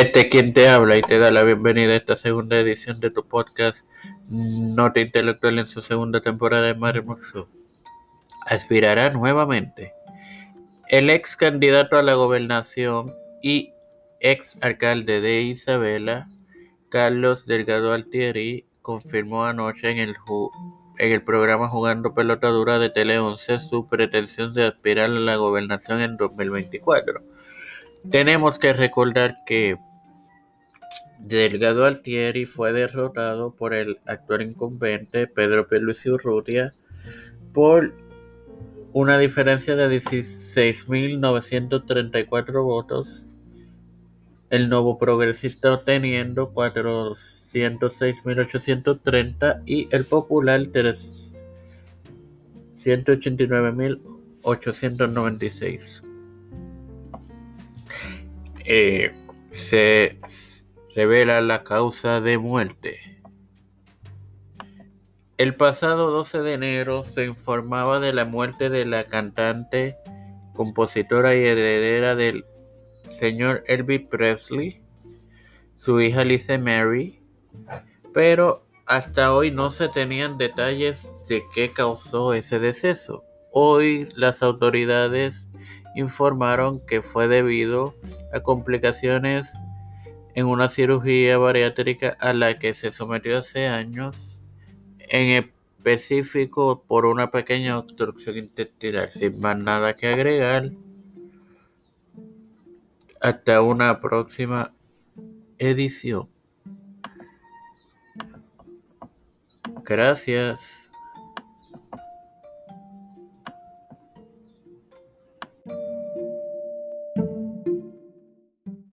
Este es quien te habla y te da la bienvenida a esta segunda edición de tu podcast Nota Intelectual en su segunda temporada de Mar Hermoso. Aspirará nuevamente. El ex candidato a la gobernación y ex alcalde de Isabela, Carlos Delgado Altieri, confirmó anoche en el, en el programa Jugando Pelota Dura de Tele 11 su pretensión de aspirar a la gobernación en 2024 tenemos que recordar que Delgado Altieri fue derrotado por el actual incumbente Pedro Pierluisi Urrutia por una diferencia de 16.934 votos. El nuevo progresista obteniendo 406.830 y el popular 189.896. Eh, se revela la causa de muerte. El pasado 12 de enero se informaba de la muerte de la cantante, compositora y heredera del señor Elvis Presley, su hija Lisa Mary, pero hasta hoy no se tenían detalles de qué causó ese deceso. Hoy las autoridades informaron que fue debido a complicaciones en una cirugía bariátrica a la que se sometió hace años, en específico por una pequeña obstrucción intestinal. Sin más nada que agregar, hasta una próxima edición. Gracias.